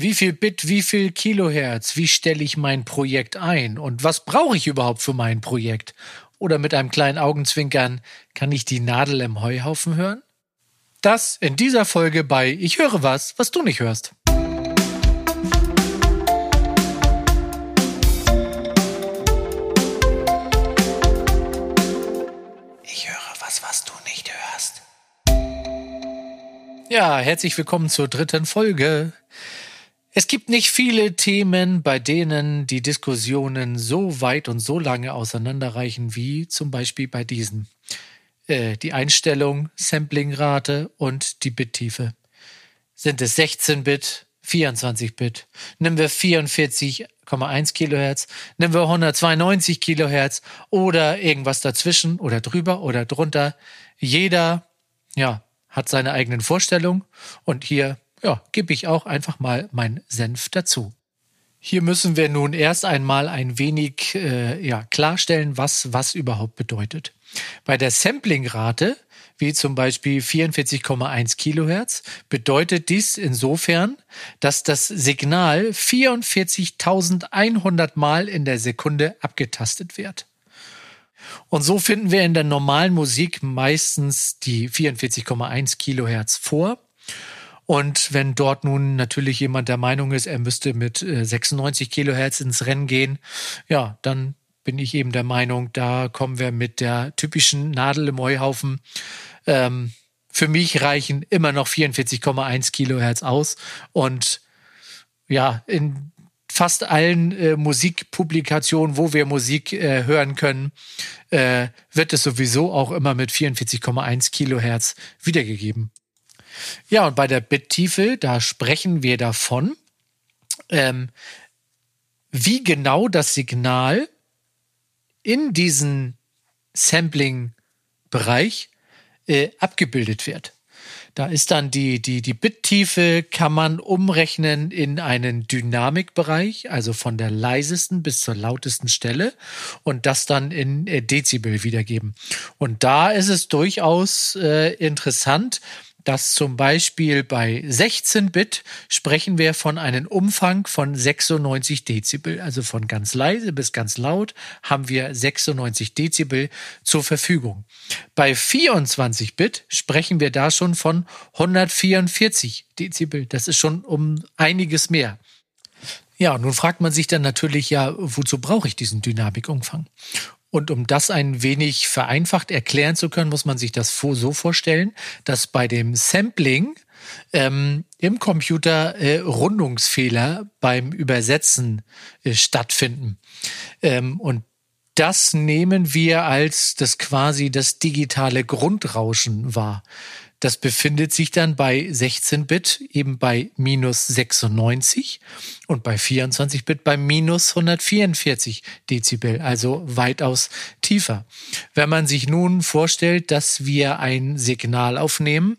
Wie viel Bit, wie viel Kilohertz, wie stelle ich mein Projekt ein und was brauche ich überhaupt für mein Projekt? Oder mit einem kleinen Augenzwinkern, kann ich die Nadel im Heuhaufen hören? Das in dieser Folge bei Ich höre was, was du nicht hörst. Ich höre was, was du nicht hörst. Ja, herzlich willkommen zur dritten Folge. Es gibt nicht viele Themen, bei denen die Diskussionen so weit und so lange auseinanderreichen wie zum Beispiel bei diesen. Äh, die Einstellung, Samplingrate und die Bittiefe. Sind es 16-Bit, 24-Bit? Nehmen wir 44,1 Kilohertz? Nehmen wir 192 Kilohertz? Oder irgendwas dazwischen oder drüber oder drunter? Jeder, ja, hat seine eigenen Vorstellungen und hier ja, gebe ich auch einfach mal meinen Senf dazu. Hier müssen wir nun erst einmal ein wenig äh, ja, klarstellen, was was überhaupt bedeutet. Bei der Samplingrate, wie zum Beispiel 44,1 Kilohertz, bedeutet dies insofern, dass das Signal 44.100 Mal in der Sekunde abgetastet wird. Und so finden wir in der normalen Musik meistens die 44,1 Kilohertz vor und wenn dort nun natürlich jemand der Meinung ist, er müsste mit 96 äh, Kilohertz ins Rennen gehen, ja, dann bin ich eben der Meinung, da kommen wir mit der typischen Nadel im Heuhaufen. Ähm, für mich reichen immer noch 44,1 Kilohertz aus. Und ja, in fast allen äh, Musikpublikationen, wo wir Musik äh, hören können, äh, wird es sowieso auch immer mit 44,1 Kilohertz wiedergegeben. Ja, und bei der Bittiefe, da sprechen wir davon, ähm, wie genau das Signal in diesen Sampling-Bereich äh, abgebildet wird. Da ist dann die, die, die Bittiefe kann man umrechnen in einen Dynamikbereich, also von der leisesten bis zur lautesten Stelle und das dann in äh, Dezibel wiedergeben. Und da ist es durchaus äh, interessant, dass zum Beispiel bei 16-Bit sprechen wir von einem Umfang von 96 Dezibel, also von ganz leise bis ganz laut haben wir 96 Dezibel zur Verfügung. Bei 24-Bit sprechen wir da schon von 144 Dezibel. Das ist schon um einiges mehr. Ja, nun fragt man sich dann natürlich ja, wozu brauche ich diesen Dynamikumfang? Und um das ein wenig vereinfacht erklären zu können, muss man sich das so vorstellen, dass bei dem Sampling ähm, im Computer äh, Rundungsfehler beim Übersetzen äh, stattfinden. Ähm, und das nehmen wir als das quasi das digitale Grundrauschen wahr. Das befindet sich dann bei 16-Bit eben bei minus 96 und bei 24-Bit bei minus 144 Dezibel, also weitaus tiefer. Wenn man sich nun vorstellt, dass wir ein Signal aufnehmen,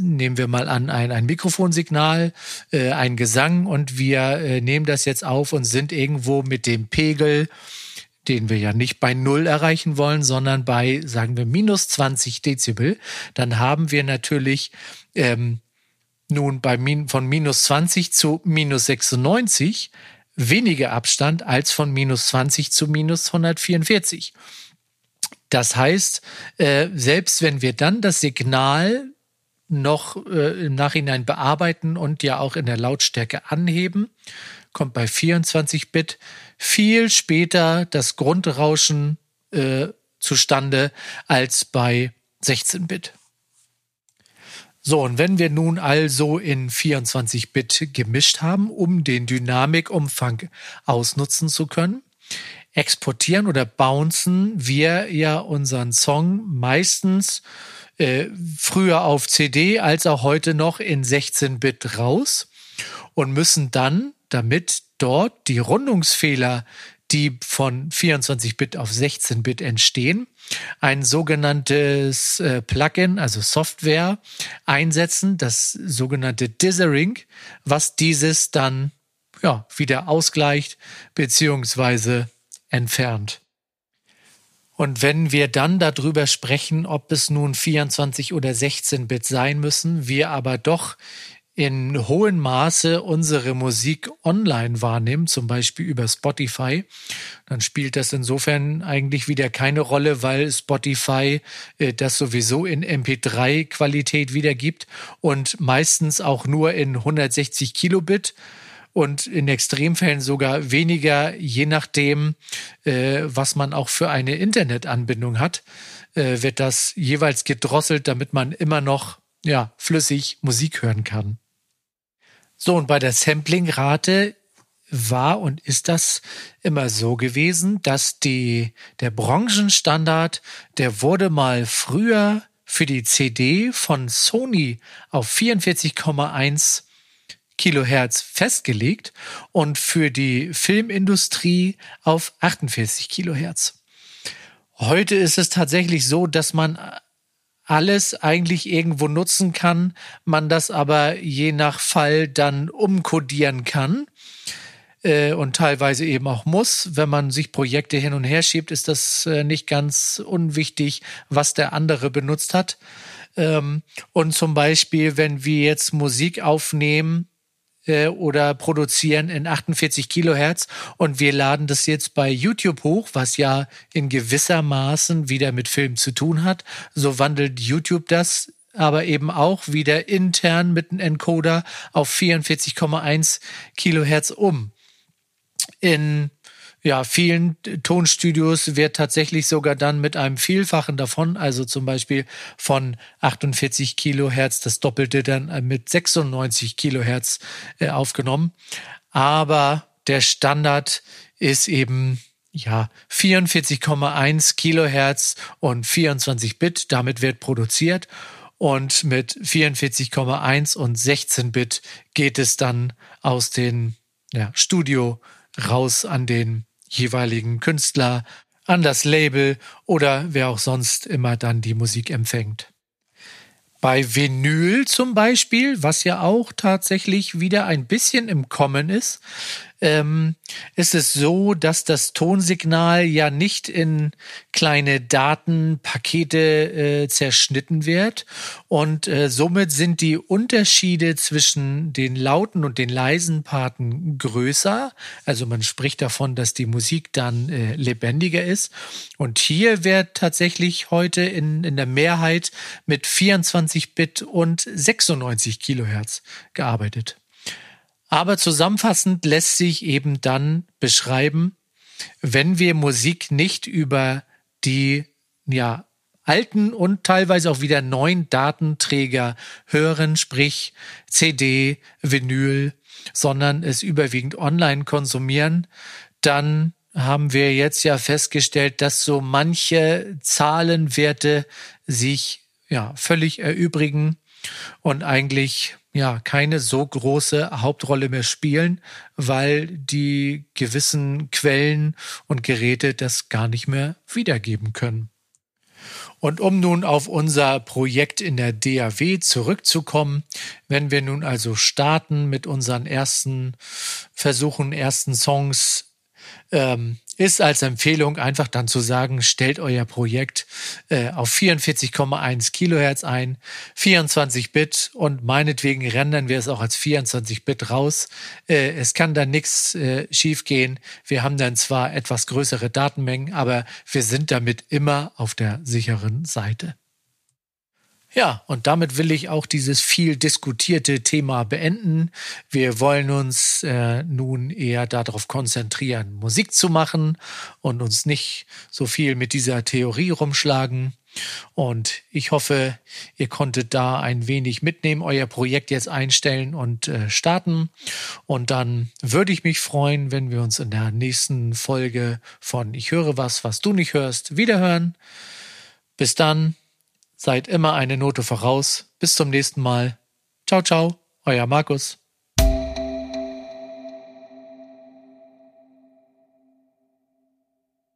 nehmen wir mal an, ein, ein Mikrofonsignal, äh, ein Gesang und wir äh, nehmen das jetzt auf und sind irgendwo mit dem Pegel den wir ja nicht bei Null erreichen wollen, sondern bei, sagen wir, minus 20 Dezibel, dann haben wir natürlich ähm, nun bei min von minus 20 zu minus 96 weniger Abstand als von minus 20 zu minus 144. Das heißt, äh, selbst wenn wir dann das Signal noch äh, im Nachhinein bearbeiten und ja auch in der Lautstärke anheben, kommt bei 24 Bit viel später das Grundrauschen äh, zustande als bei 16 Bit. So, und wenn wir nun also in 24 Bit gemischt haben, um den Dynamikumfang ausnutzen zu können, exportieren oder bouncen wir ja unseren Song meistens äh, früher auf CD als auch heute noch in 16 Bit raus und müssen dann, damit dort die Rundungsfehler, die von 24-Bit auf 16-Bit entstehen, ein sogenanntes äh, Plugin, also Software, einsetzen, das sogenannte Dithering, was dieses dann ja, wieder ausgleicht beziehungsweise entfernt. Und wenn wir dann darüber sprechen, ob es nun 24 oder 16 Bit sein müssen, wir aber doch in hohem Maße unsere Musik online wahrnimmt, zum Beispiel über Spotify, dann spielt das insofern eigentlich wieder keine Rolle, weil Spotify äh, das sowieso in MP3-Qualität wiedergibt und meistens auch nur in 160 Kilobit und in Extremfällen sogar weniger, je nachdem, äh, was man auch für eine Internetanbindung hat, äh, wird das jeweils gedrosselt, damit man immer noch ja, flüssig Musik hören kann. So, und bei der Samplingrate war und ist das immer so gewesen, dass die, der Branchenstandard, der wurde mal früher für die CD von Sony auf 44,1 Kilohertz festgelegt und für die Filmindustrie auf 48 Kilohertz. Heute ist es tatsächlich so, dass man alles eigentlich irgendwo nutzen kann, man das aber je nach Fall dann umkodieren kann äh, und teilweise eben auch muss. Wenn man sich Projekte hin und her schiebt, ist das äh, nicht ganz unwichtig, was der andere benutzt hat. Ähm, und zum Beispiel, wenn wir jetzt Musik aufnehmen, äh, oder produzieren in 48 Kilohertz und wir laden das jetzt bei YouTube hoch, was ja in gewisser Maßen wieder mit Film zu tun hat. So wandelt YouTube das aber eben auch wieder intern mit einem Encoder auf 44,1 Kilohertz um. In ja, vielen Tonstudios wird tatsächlich sogar dann mit einem Vielfachen davon, also zum Beispiel von 48 Kilohertz, das Doppelte dann mit 96 Kilohertz äh, aufgenommen. Aber der Standard ist eben ja 44,1 Kilohertz und 24 Bit. Damit wird produziert. Und mit 44,1 und 16 Bit geht es dann aus den ja, Studio raus an den jeweiligen Künstler, an das Label oder wer auch sonst immer dann die Musik empfängt. Bei Vinyl zum Beispiel, was ja auch tatsächlich wieder ein bisschen im Kommen ist, ähm, ist es so, dass das Tonsignal ja nicht in kleine Datenpakete äh, zerschnitten wird und äh, somit sind die Unterschiede zwischen den lauten und den leisen Parten größer. Also man spricht davon, dass die Musik dann äh, lebendiger ist. Und hier wird tatsächlich heute in, in der Mehrheit mit 24 Bit und 96 Kilohertz gearbeitet. Aber zusammenfassend lässt sich eben dann beschreiben, wenn wir Musik nicht über die ja, alten und teilweise auch wieder neuen Datenträger hören, sprich CD, Vinyl, sondern es überwiegend online konsumieren, dann haben wir jetzt ja festgestellt, dass so manche Zahlenwerte sich ja völlig erübrigen und eigentlich ja keine so große Hauptrolle mehr spielen, weil die gewissen Quellen und Geräte das gar nicht mehr wiedergeben können. Und um nun auf unser Projekt in der DAW zurückzukommen, wenn wir nun also starten mit unseren ersten Versuchen, ersten Songs, ähm, ist als Empfehlung einfach dann zu sagen, stellt euer Projekt äh, auf 44,1 Kilohertz ein, 24 Bit und meinetwegen rendern wir es auch als 24 Bit raus. Äh, es kann dann nichts äh, schiefgehen. Wir haben dann zwar etwas größere Datenmengen, aber wir sind damit immer auf der sicheren Seite. Ja, und damit will ich auch dieses viel diskutierte Thema beenden. Wir wollen uns äh, nun eher darauf konzentrieren, Musik zu machen und uns nicht so viel mit dieser Theorie rumschlagen. Und ich hoffe, ihr konntet da ein wenig mitnehmen, euer Projekt jetzt einstellen und äh, starten. Und dann würde ich mich freuen, wenn wir uns in der nächsten Folge von Ich höre was, was du nicht hörst, wiederhören. Bis dann. Seid immer eine Note voraus. Bis zum nächsten Mal. Ciao, ciao, euer Markus.